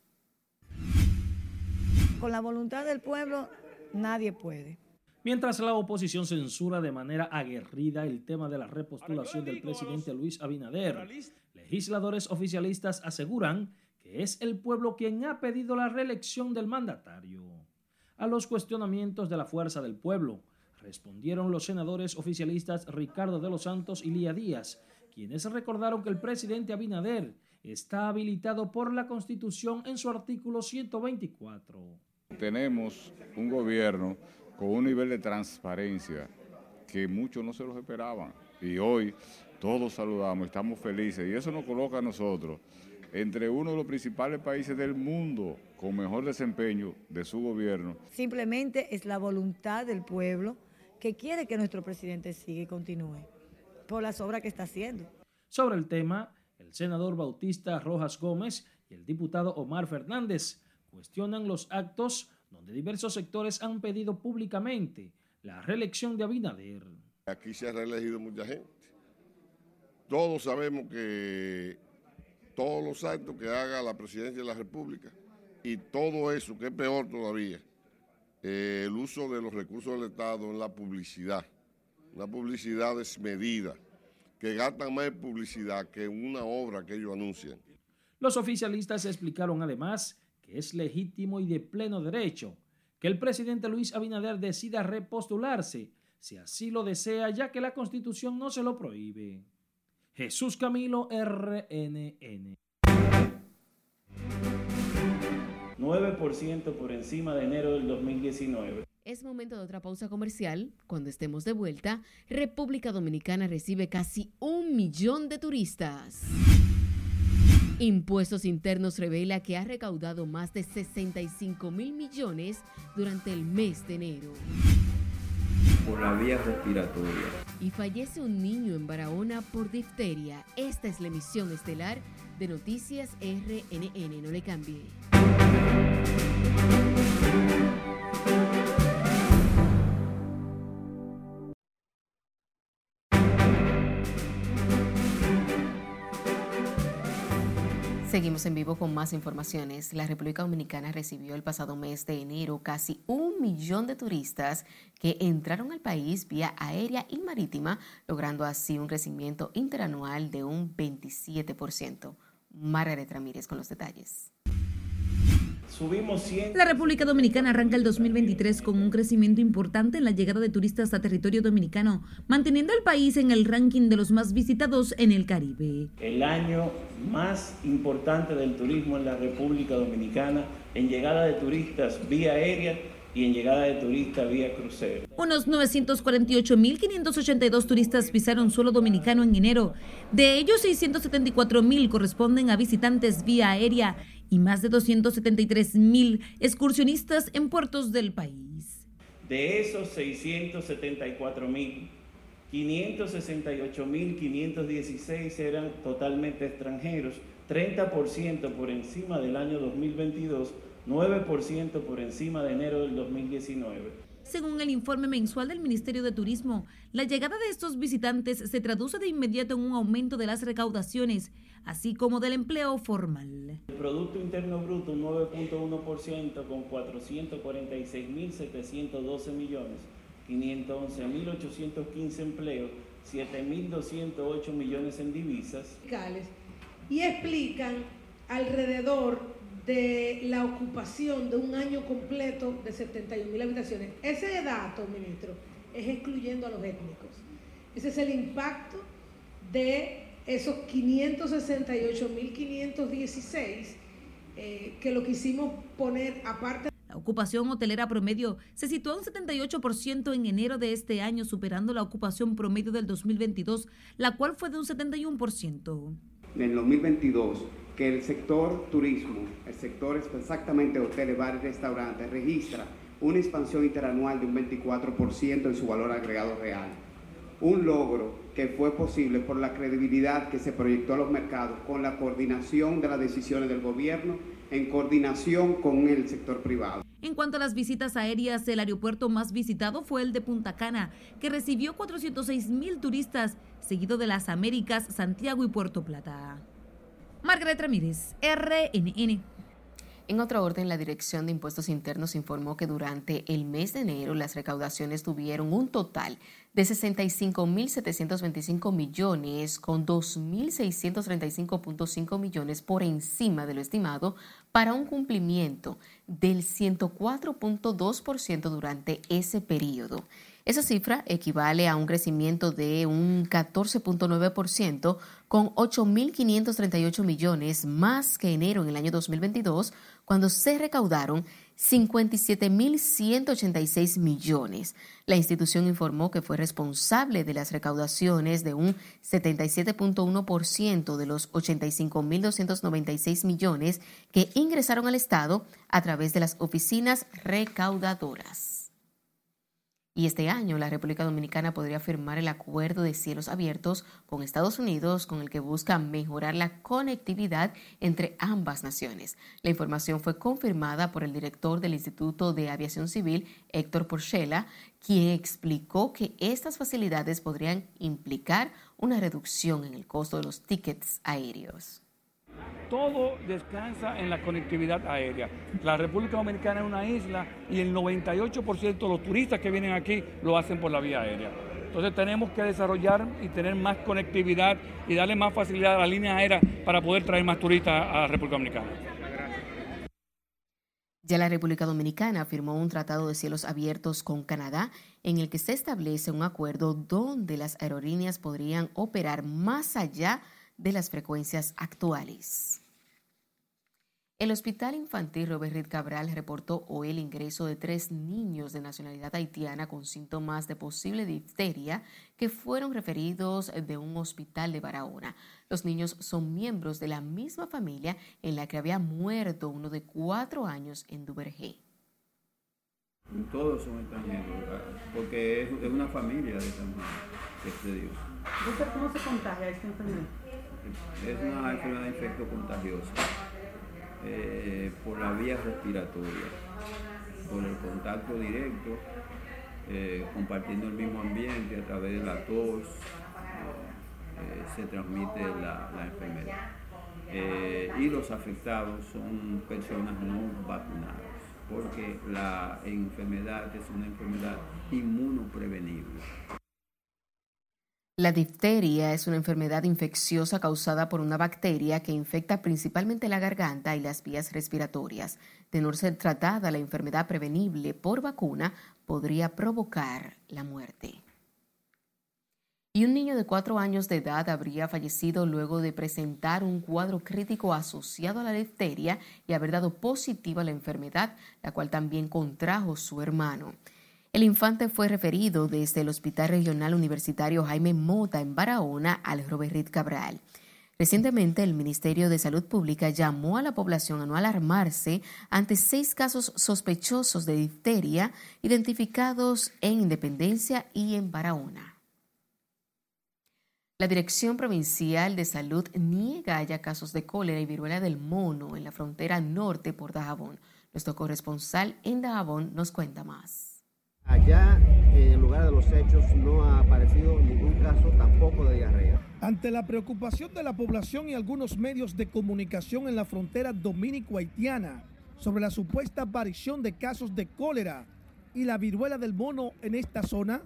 Con la voluntad del pueblo nadie puede. Mientras la oposición censura de manera aguerrida el tema de la repostulación del presidente Luis Abinader, legisladores oficialistas aseguran que es el pueblo quien ha pedido la reelección del mandatario. A los cuestionamientos de la fuerza del pueblo respondieron los senadores oficialistas Ricardo de los Santos y Lía Díaz, quienes recordaron que el presidente Abinader está habilitado por la Constitución en su artículo 124. Tenemos un gobierno con un nivel de transparencia que muchos no se los esperaban. Y hoy todos saludamos, estamos felices. Y eso nos coloca a nosotros entre uno de los principales países del mundo con mejor desempeño de su gobierno. Simplemente es la voluntad del pueblo que quiere que nuestro presidente siga y continúe por las obras que está haciendo. Sobre el tema, el senador Bautista Rojas Gómez y el diputado Omar Fernández cuestionan los actos donde diversos sectores han pedido públicamente la reelección de Abinader. Aquí se ha reelegido mucha gente. Todos sabemos que todos los actos que haga la presidencia de la República y todo eso, que es peor todavía, eh, el uso de los recursos del Estado en la publicidad, una publicidad desmedida, que gastan más en publicidad que en una obra que ellos anuncian. Los oficialistas explicaron además es legítimo y de pleno derecho que el presidente Luis Abinader decida repostularse, si así lo desea, ya que la Constitución no se lo prohíbe. Jesús Camilo, RNN. 9% por encima de enero del 2019. Es momento de otra pausa comercial. Cuando estemos de vuelta, República Dominicana recibe casi un millón de turistas. Impuestos Internos revela que ha recaudado más de 65 mil millones durante el mes de enero. Por la vía respiratoria. Y fallece un niño en Barahona por difteria. Esta es la emisión estelar de Noticias RNN. No le cambie. Seguimos en vivo con más informaciones. La República Dominicana recibió el pasado mes de enero casi un millón de turistas que entraron al país vía aérea y marítima, logrando así un crecimiento interanual de un 27%. Margaret Ramírez con los detalles. La República Dominicana arranca el 2023 con un crecimiento importante en la llegada de turistas a territorio dominicano, manteniendo al país en el ranking de los más visitados en el Caribe. El año más importante del turismo en la República Dominicana en llegada de turistas vía aérea y en llegada de turistas vía crucero. Unos 948.582 turistas pisaron suelo dominicano en enero. De ellos, 674.000 corresponden a visitantes vía aérea y más de 273 mil excursionistas en puertos del país. De esos 674 mil, 568 mil 516 eran totalmente extranjeros, 30% por encima del año 2022, 9% por encima de enero del 2019. Según el informe mensual del Ministerio de Turismo, la llegada de estos visitantes se traduce de inmediato en un aumento de las recaudaciones, así como del empleo formal. El Producto Interno Bruto 9.1% con 446.712 millones, 511.815 empleos, 7.208 millones en divisas. Y explican alrededor de la ocupación de un año completo de 71 mil habitaciones. Ese dato, ministro, es excluyendo a los étnicos. Ese es el impacto de esos 568.516 eh, que lo quisimos poner aparte. La ocupación hotelera promedio se situó en 78% en enero de este año, superando la ocupación promedio del 2022, la cual fue de un 71%. En el 2022 que el sector turismo, el sector exactamente hoteles, bares restaurantes, registra una expansión interanual de un 24% en su valor agregado real. Un logro que fue posible por la credibilidad que se proyectó a los mercados con la coordinación de las decisiones del gobierno en coordinación con el sector privado. En cuanto a las visitas aéreas, el aeropuerto más visitado fue el de Punta Cana, que recibió 406 mil turistas, seguido de las Américas, Santiago y Puerto Plata. Margaret Ramírez, RNN. En otro orden, la Dirección de Impuestos Internos informó que durante el mes de enero las recaudaciones tuvieron un total de 65.725 millones con 2.635.5 millones por encima de lo estimado para un cumplimiento del 104.2% durante ese periodo. Esa cifra equivale a un crecimiento de un 14.9% con 8.538 millones más que enero en el año 2022, cuando se recaudaron 57.186 millones. La institución informó que fue responsable de las recaudaciones de un 77.1% de los 85.296 millones que ingresaron al Estado a través de las oficinas recaudadoras. Y este año la República Dominicana podría firmar el acuerdo de cielos abiertos con Estados Unidos con el que busca mejorar la conectividad entre ambas naciones. La información fue confirmada por el director del Instituto de Aviación Civil, Héctor Porchela, quien explicó que estas facilidades podrían implicar una reducción en el costo de los tickets aéreos todo descansa en la conectividad aérea. La República Dominicana es una isla y el 98% de los turistas que vienen aquí lo hacen por la vía aérea. Entonces tenemos que desarrollar y tener más conectividad y darle más facilidad a la línea aérea para poder traer más turistas a la República Dominicana. Ya la República Dominicana firmó un tratado de cielos abiertos con Canadá en el que se establece un acuerdo donde las aerolíneas podrían operar más allá de las frecuencias actuales. El Hospital Infantil Robert Reed Cabral reportó hoy el ingreso de tres niños de nacionalidad haitiana con síntomas de posible difteria que fueron referidos de un hospital de Barahona. Los niños son miembros de la misma familia en la que había muerto uno de cuatro años en Duvergé. Todos son extranjeros, porque es una familia de Dios. ¿Cómo se contagia esta enfermedad? Es una enfermedad de infecto contagiosa eh, por la vía respiratoria, por el contacto directo, eh, compartiendo el mismo ambiente a través de la tos, eh, se transmite la, enfermedad. y los afectados son personas no vacunadas, porque la enfermedad es una enfermedad inmunoprevenible. La difteria es una enfermedad infecciosa causada por una bacteria que infecta principalmente la garganta y las vías respiratorias. De no ser tratada, la enfermedad prevenible por vacuna podría provocar la muerte. Y un niño de cuatro años de edad habría fallecido luego de presentar un cuadro crítico asociado a la difteria y haber dado positiva a la enfermedad, la cual también contrajo su hermano. El infante fue referido desde el Hospital Regional Universitario Jaime Mota en Barahona al Robert Cabral. Recientemente, el Ministerio de Salud Pública llamó a la población a no alarmarse ante seis casos sospechosos de difteria identificados en Independencia y en Barahona. La Dirección Provincial de Salud niega haya casos de cólera y viruela del mono en la frontera norte por Dajabón. Nuestro corresponsal en Dajabón nos cuenta más. Allá, en el lugar de los hechos, no ha aparecido ningún caso tampoco de diarrea. Ante la preocupación de la población y algunos medios de comunicación en la frontera dominico-haitiana sobre la supuesta aparición de casos de cólera y la viruela del mono en esta zona,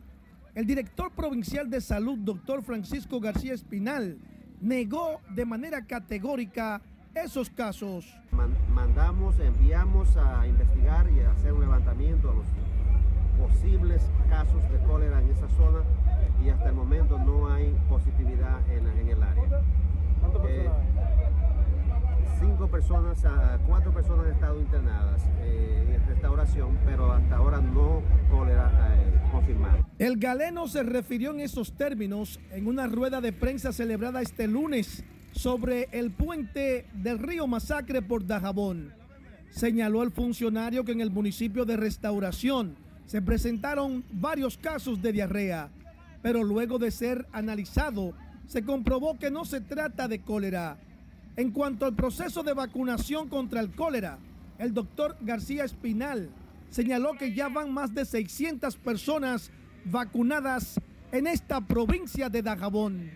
el director provincial de salud, doctor Francisco García Espinal, negó de manera categórica esos casos. mandamos, enviamos a investigar y a hacer un levantamiento a los posibles casos de cólera en esa zona y hasta el momento no hay positividad en, el área. Eh, cinco personas, cuatro personas han estado internadas eh, en restauración, pero hasta ahora no cólera eh, confirmada. El galeno se refirió en esos términos en una rueda de prensa celebrada este lunes sobre el puente del río Masacre por Dajabón. Señaló el funcionario que en el municipio de Restauración se presentaron varios casos de diarrea, pero luego de ser analizado se comprobó que no se trata de cólera. En cuanto al proceso de vacunación contra el cólera, el doctor García Espinal señaló que ya van más de 600 personas vacunadas en esta provincia de Dajabón.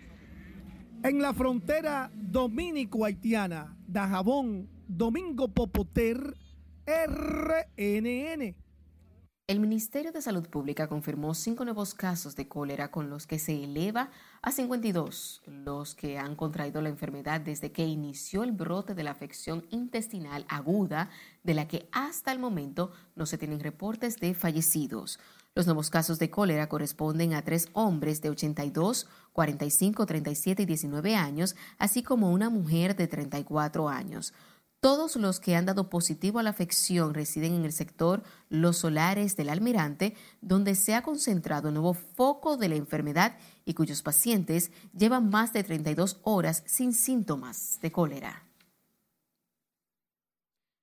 En la frontera dominico-haitiana, Dajabón, Domingo Popoter, RNN. El Ministerio de Salud Pública confirmó cinco nuevos casos de cólera con los que se eleva a 52 los que han contraído la enfermedad desde que inició el brote de la afección intestinal aguda, de la que hasta el momento no se tienen reportes de fallecidos. Los nuevos casos de cólera corresponden a tres hombres de 82, 45, 37 y 19 años, así como una mujer de 34 años. Todos los que han dado positivo a la afección residen en el sector Los Solares del Almirante, donde se ha concentrado el nuevo foco de la enfermedad y cuyos pacientes llevan más de 32 horas sin síntomas de cólera.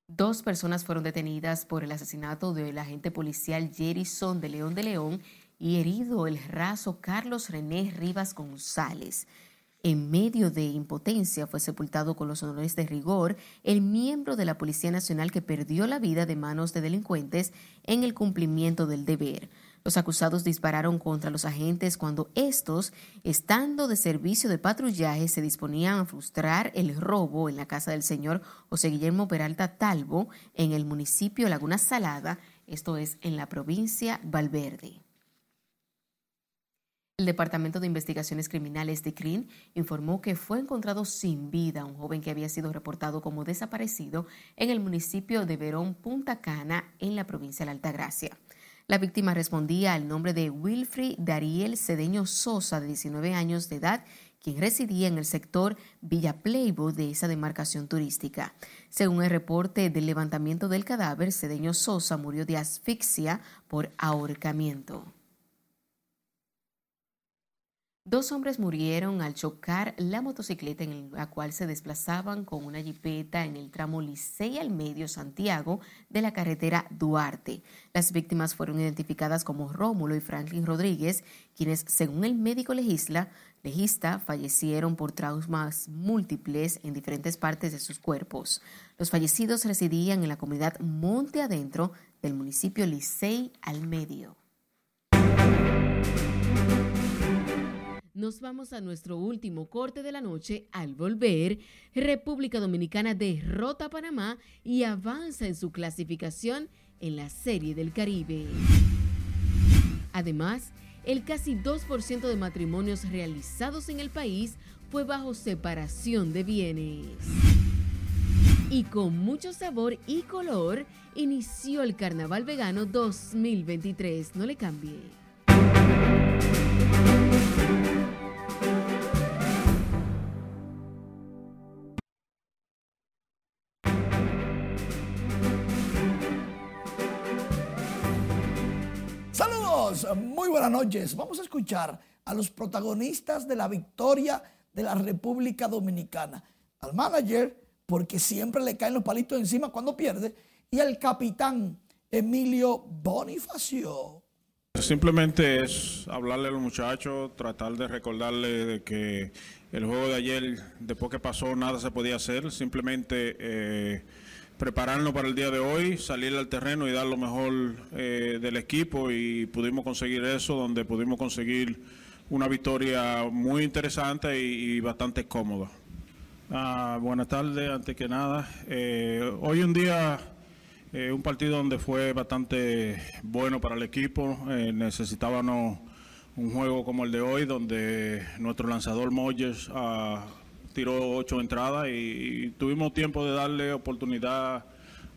Dos personas fueron detenidas por el asesinato del agente policial Jerison de León de León y herido el raso Carlos René Rivas González. En medio de impotencia fue sepultado con los honores de rigor el miembro de la Policía Nacional que perdió la vida de manos de delincuentes en el cumplimiento del deber. Los acusados dispararon contra los agentes cuando estos, estando de servicio de patrullaje, se disponían a frustrar el robo en la casa del señor José Guillermo Peralta Talvo en el municipio Laguna Salada, esto es en la provincia Valverde. El Departamento de Investigaciones Criminales de CRIN informó que fue encontrado sin vida un joven que había sido reportado como desaparecido en el municipio de Verón, Punta Cana, en la provincia de Altagracia. La víctima respondía al nombre de Wilfrid Dariel Cedeño Sosa, de 19 años de edad, quien residía en el sector Villa Pleibo de esa demarcación turística. Según el reporte del levantamiento del cadáver, Cedeño Sosa murió de asfixia por ahorcamiento. Dos hombres murieron al chocar la motocicleta en la cual se desplazaban con una jipeta en el tramo Licey al medio Santiago de la carretera Duarte. Las víctimas fueron identificadas como Rómulo y Franklin Rodríguez, quienes, según el médico legisla, legista, fallecieron por traumas múltiples en diferentes partes de sus cuerpos. Los fallecidos residían en la comunidad Monte Adentro del municipio Licey al medio. Nos vamos a nuestro último corte de la noche. Al volver, República Dominicana derrota a Panamá y avanza en su clasificación en la Serie del Caribe. Además, el casi 2% de matrimonios realizados en el país fue bajo separación de bienes. Y con mucho sabor y color, inició el Carnaval Vegano 2023. No le cambie. Muy buenas noches. Vamos a escuchar a los protagonistas de la victoria de la República Dominicana. Al manager, porque siempre le caen los palitos encima cuando pierde, y al capitán Emilio Bonifacio. Simplemente es hablarle a los muchachos, tratar de recordarle de que el juego de ayer, después que pasó, nada se podía hacer. Simplemente eh, prepararnos para el día de hoy, salir al terreno y dar lo mejor eh, del equipo y pudimos conseguir eso, donde pudimos conseguir una victoria muy interesante y, bastante cómoda. Ah, buenas tardes, antes que nada. Eh, hoy un día eh, un partido donde fue bastante bueno para el equipo. Eh, necesitábamos un juego como el de hoy, donde nuestro lanzador Moyes ah, tiró ocho entradas y, tuvimos tiempo de darle oportunidad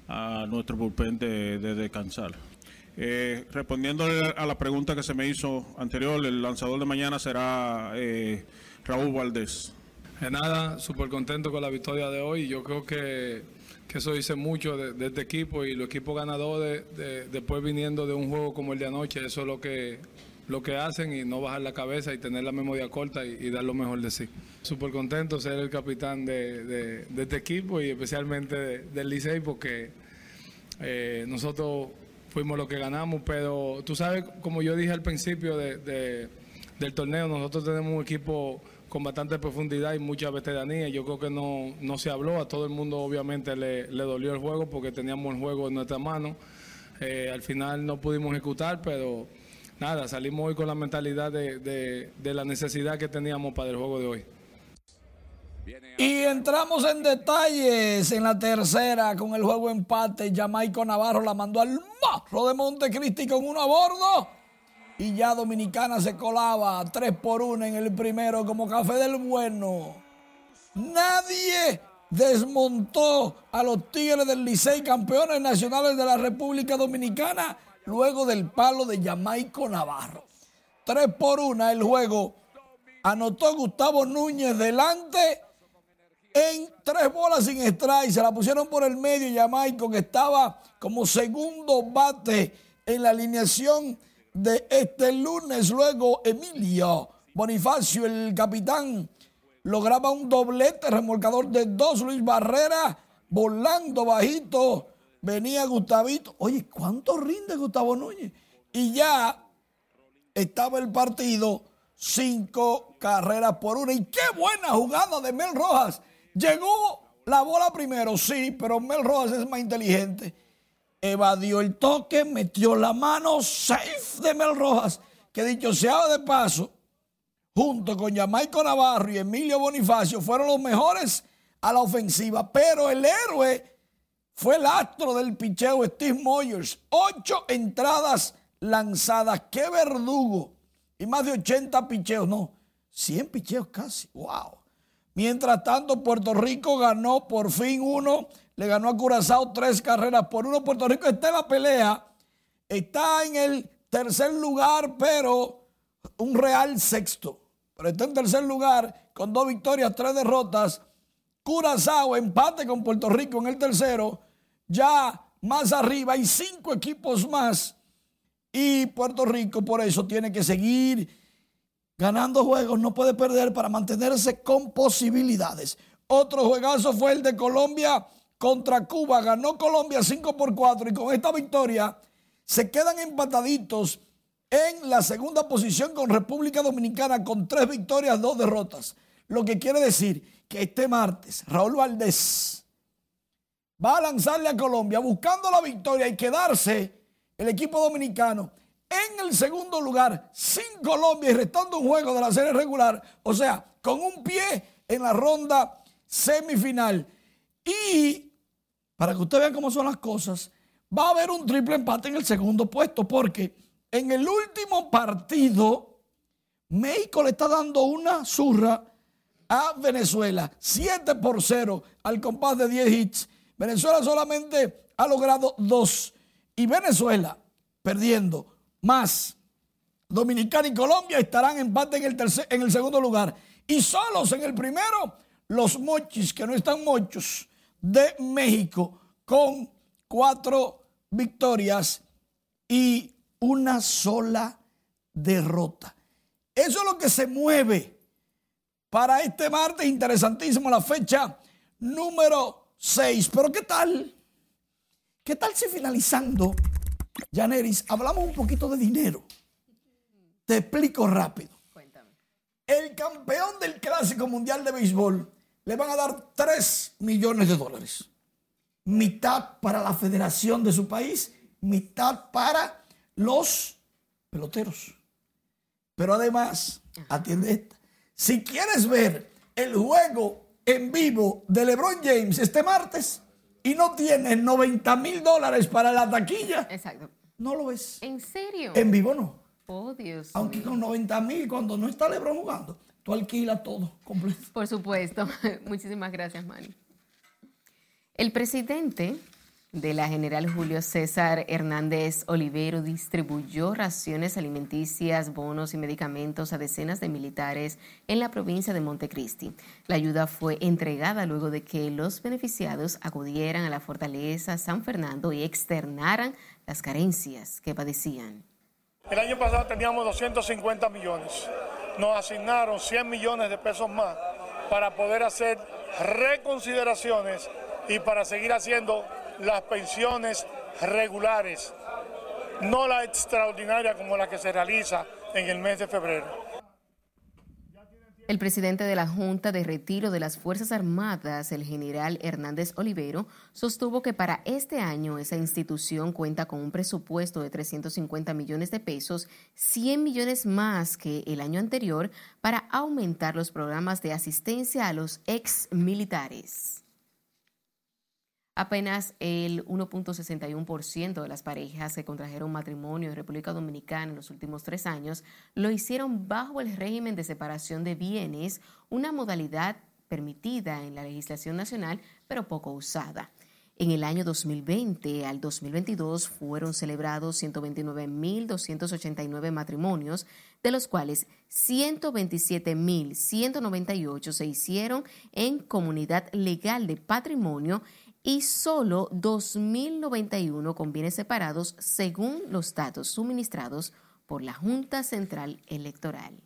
a nuestro bullpen de, descansar. Eh, respondiendo a la pregunta que se me hizo anterior, el lanzador de mañana será eh, Raúl Valdés. De nada, súper contento con la victoria de hoy. Yo creo que que eso dice mucho de, este equipo y los equipos ganadores, después viniendo de un juego como el de anoche, eso es lo que, lo que hacen y no bajar la cabeza y tener la memoria corta y, dar lo mejor de sí. Súper contento ser el capitán de, este equipo y especialmente del Licey porque eh, nosotros fuimos los que ganamos, pero tú sabes, como yo dije al principio del torneo, nosotros tenemos un equipo con bastante profundidad y mucha veteranía. Yo creo que no, no se habló, a todo el mundo obviamente le, dolió el juego porque teníamos el juego en nuestra mano. Eh, al final no pudimos ejecutar, pero nada, salimos hoy con la mentalidad de, la necesidad que teníamos para el juego de hoy. Y entramos en detalles en la tercera con el juego empate. Jamaico Navarro la mandó al marro de Montecristi con uno a bordo y ya Dominicana se colaba 3 por 1 en el primero como café del bueno. Nadie desmontó a los Tigres del Licey, campeones nacionales de la República Dominicana, luego del palo de Jamaico Navarro. 3 por 1 el juego. Anotó Gustavo Núñez delante en tres bolas sin strike. Se la pusieron por el medio Jamaico, que estaba como segundo bate en la alineación de este lunes. Luego Emilio Bonifacio, el capitán, lograba un doblete remolcador de dos. Luis Barrera volando bajito. Venía Gustavito. Oye, ¿cuánto rinde Gustavo Núñez? Y ya estaba el partido cinco carreras por una. Y qué buena jugada de Mel Rojas. Llegó la bola primero, sí, pero Mel Rojas es más inteligente evadió el toque, metió la mano, safe de Mel Rojas, que dicho sea de paso, junto con Jamaico Navarro y Emilio Bonifacio, fueron los mejores a la ofensiva, pero el héroe fue el astro del picheo Steve Moyers. Ocho entradas lanzadas, qué verdugo. Y más de 80 picheos, no, 100 picheos casi, wow. Mientras tanto, Puerto Rico ganó por fin uno le ganó a Curazao tres carreras por uno. Puerto Rico está en pelea, está en el tercer lugar, pero un real sexto. Pero está en tercer lugar con dos victorias, tres derrotas. Curazao empate con Puerto Rico en el tercero. Ya más arriba hay cinco equipos más. Y Puerto Rico por eso tiene que seguir ganando juegos. No puede perder para mantenerse con posibilidades. Otro juegazo fue el de Colombia contra Cuba. Ganó Colombia 5 por 4 y con esta victoria se quedan empataditos en la segunda posición con República Dominicana con tres victorias, dos derrotas. Lo que quiere decir que este martes Raúl Valdés va a lanzarle a Colombia buscando la victoria y quedarse el equipo dominicano en el segundo lugar sin Colombia y restando un juego de la serie regular, o sea, con un pie en la ronda semifinal. Y para que ustedes vean cómo son las cosas, va a haber un triple empate en el segundo puesto, porque en el último partido, México le está dando una zurra a Venezuela, 7 por 0 al compás de 10 hits. Venezuela solamente ha logrado 2 y Venezuela perdiendo más. Dominicana y Colombia estarán empate en el, en el segundo lugar. Y solos en el primero, los mochis, que no están mochos, de México con cuatro victorias y una sola derrota. Eso es lo que se mueve para este martes. Interesantísimo la fecha número 6. Pero ¿qué tal? ¿Qué tal si finalizando, Janeris, hablamos un poquito de dinero? Te explico rápido. El campeón del Clásico Mundial de Béisbol le van a dar 3 millones de dólares. Mitad para la federación de su país, mitad para los peloteros. Pero además, atiende esta. Si quieres ver el juego en vivo de LeBron James este martes y no tienes 90 mil dólares para la taquilla, Exacto. no lo ves. ¿En serio? En vivo no. Oh, Dios. Aunque con 90 mil, cuando no está LeBron jugando, tú alquilas todo completo. Por supuesto. Muchísimas gracias, Manny. El presidente de la General Julio César Hernández Olivero distribuyó raciones alimenticias, bonos y medicamentos a decenas de militares en la provincia de Montecristi. La ayuda fue entregada luego de que los beneficiados acudieran a la fortaleza San Fernando y externaran las carencias que padecían. El año pasado teníamos 250 millones. Nos asignaron 100 millones de pesos más para poder hacer reconsideraciones y para seguir haciendo las pensiones regulares, no la extraordinaria como la que se realiza en el mes de febrero. El presidente de la Junta de Retiro de las Fuerzas Armadas, el general Hernández Olivero, sostuvo que para este año esa institución cuenta con un presupuesto de 350 millones de pesos, 100 millones más que el año anterior, para aumentar los programas de asistencia a los ex militares. Apenas el 1.61% de las parejas que contrajeron matrimonio en República Dominicana en los últimos tres años lo hicieron bajo el régimen de separación de bienes, una modalidad permitida en la legislación nacional, pero poco usada. En el año 2020 al 2022 fueron celebrados 129.289 matrimonios, de los cuales 127.198 se hicieron en comunidad legal de patrimonio y solo 2.091 con bienes separados según los datos suministrados por la Junta Central Electoral.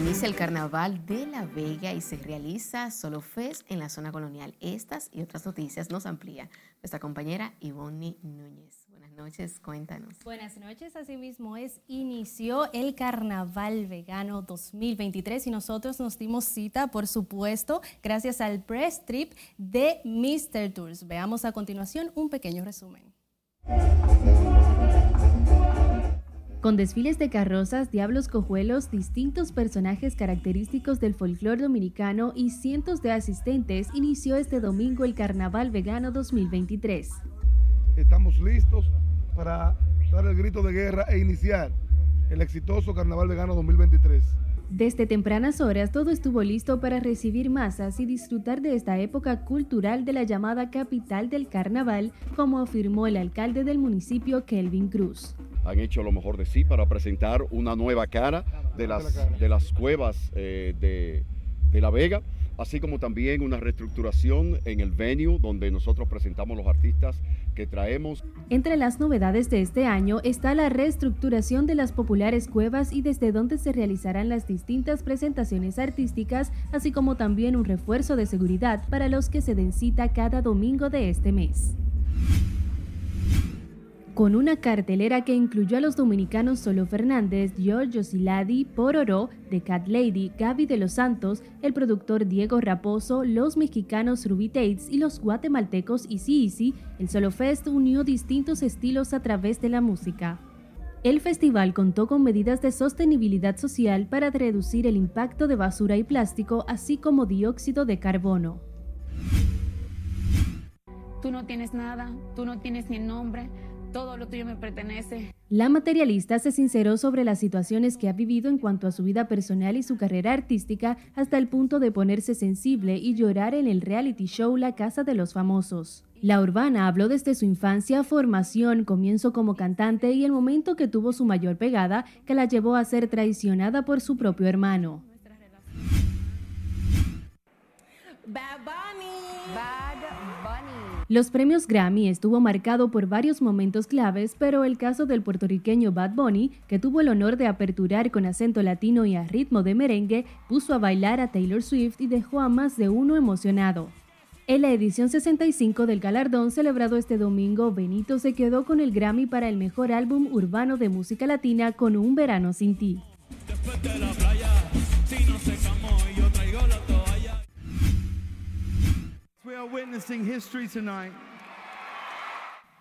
Inicia el Carnaval de La Vega y se realiza Solo Fest en la zona colonial. Estas y otras noticias nos amplía nuestra compañera Ivonne Núñez. Buenas noches, cuéntanos. Buenas noches, asimismo es inició el Carnaval Vegano 2023 y nosotros nos dimos cita, por supuesto, gracias al press trip de Mr. Tours. Veamos a continuación un pequeño resumen. Con desfiles de carrozas, diablos cojuelos, distintos personajes característicos del folclore dominicano y cientos de asistentes, inició este domingo el Carnaval Vegano 2023. Estamos listos para dar el grito de guerra e iniciar el exitoso Carnaval Vegano 2023. Desde tempranas horas todo estuvo listo para recibir masas y disfrutar de esta época cultural de la llamada capital del carnaval, como afirmó el alcalde del municipio Kelvin Cruz han hecho lo mejor de sí para presentar una nueva cara de las, de las cuevas eh, de, de La Vega, así como también una reestructuración en el venue donde nosotros presentamos los artistas que traemos. Entre las novedades de este año está la reestructuración de las populares cuevas y desde donde se realizarán las distintas presentaciones artísticas, así como también un refuerzo de seguridad para los que se den cita cada domingo de este mes con una cartelera que incluyó a los dominicanos Solo Fernández, Giorgio Siladi, Pororo, The Cat Lady, Gaby de los Santos, el productor Diego Raposo, los mexicanos Ruby Tates y los guatemaltecos Easy Easy, el Solo Fest unió distintos estilos a través de la música. El festival contó con medidas de sostenibilidad social para reducir el impacto de basura y plástico, así como dióxido de carbono. Tú no tienes nada, tú no tienes ni nombre, todo lo tuyo me pertenece. La materialista se sinceró sobre las situaciones que ha vivido en cuanto a su vida personal y su carrera artística hasta el punto de ponerse sensible y llorar en el reality show La Casa de los Famosos. La urbana habló desde su infancia, formación, comienzo como cantante y el momento que tuvo su mayor pegada que la llevó a ser traicionada por su propio hermano. Bad. Los premios Grammy estuvo marcado por varios momentos claves, pero el caso del puertorriqueño Bad Bunny, que tuvo el honor de aperturar con acento latino y a ritmo de merengue, puso a bailar a Taylor Swift y dejó a más de uno emocionado. En la edición 65 del galardón celebrado este domingo, Benito se quedó con el Grammy para el mejor álbum urbano de música latina con Un verano sin ti.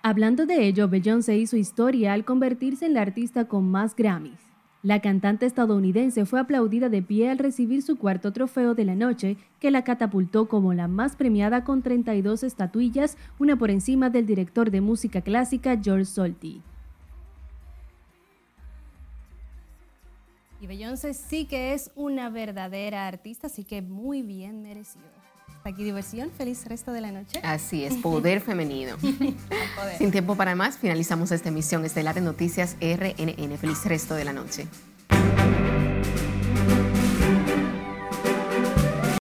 Hablando de ello, Beyoncé hizo historia al convertirse en la artista con más Grammys. La cantante estadounidense fue aplaudida de pie al recibir su cuarto trofeo de la noche, que la catapultó como la más premiada con 32 estatuillas, una por encima del director de música clásica George Solti. Y Beyoncé sí que es una verdadera artista, así que muy bien merecido. Hasta aquí diversión, feliz resto de la noche. Así es, poder femenino. Sin tiempo para más, finalizamos esta emisión estelar de Noticias RNN. Feliz resto de la noche.